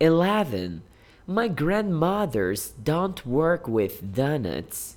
11. My grandmothers don't work with donuts.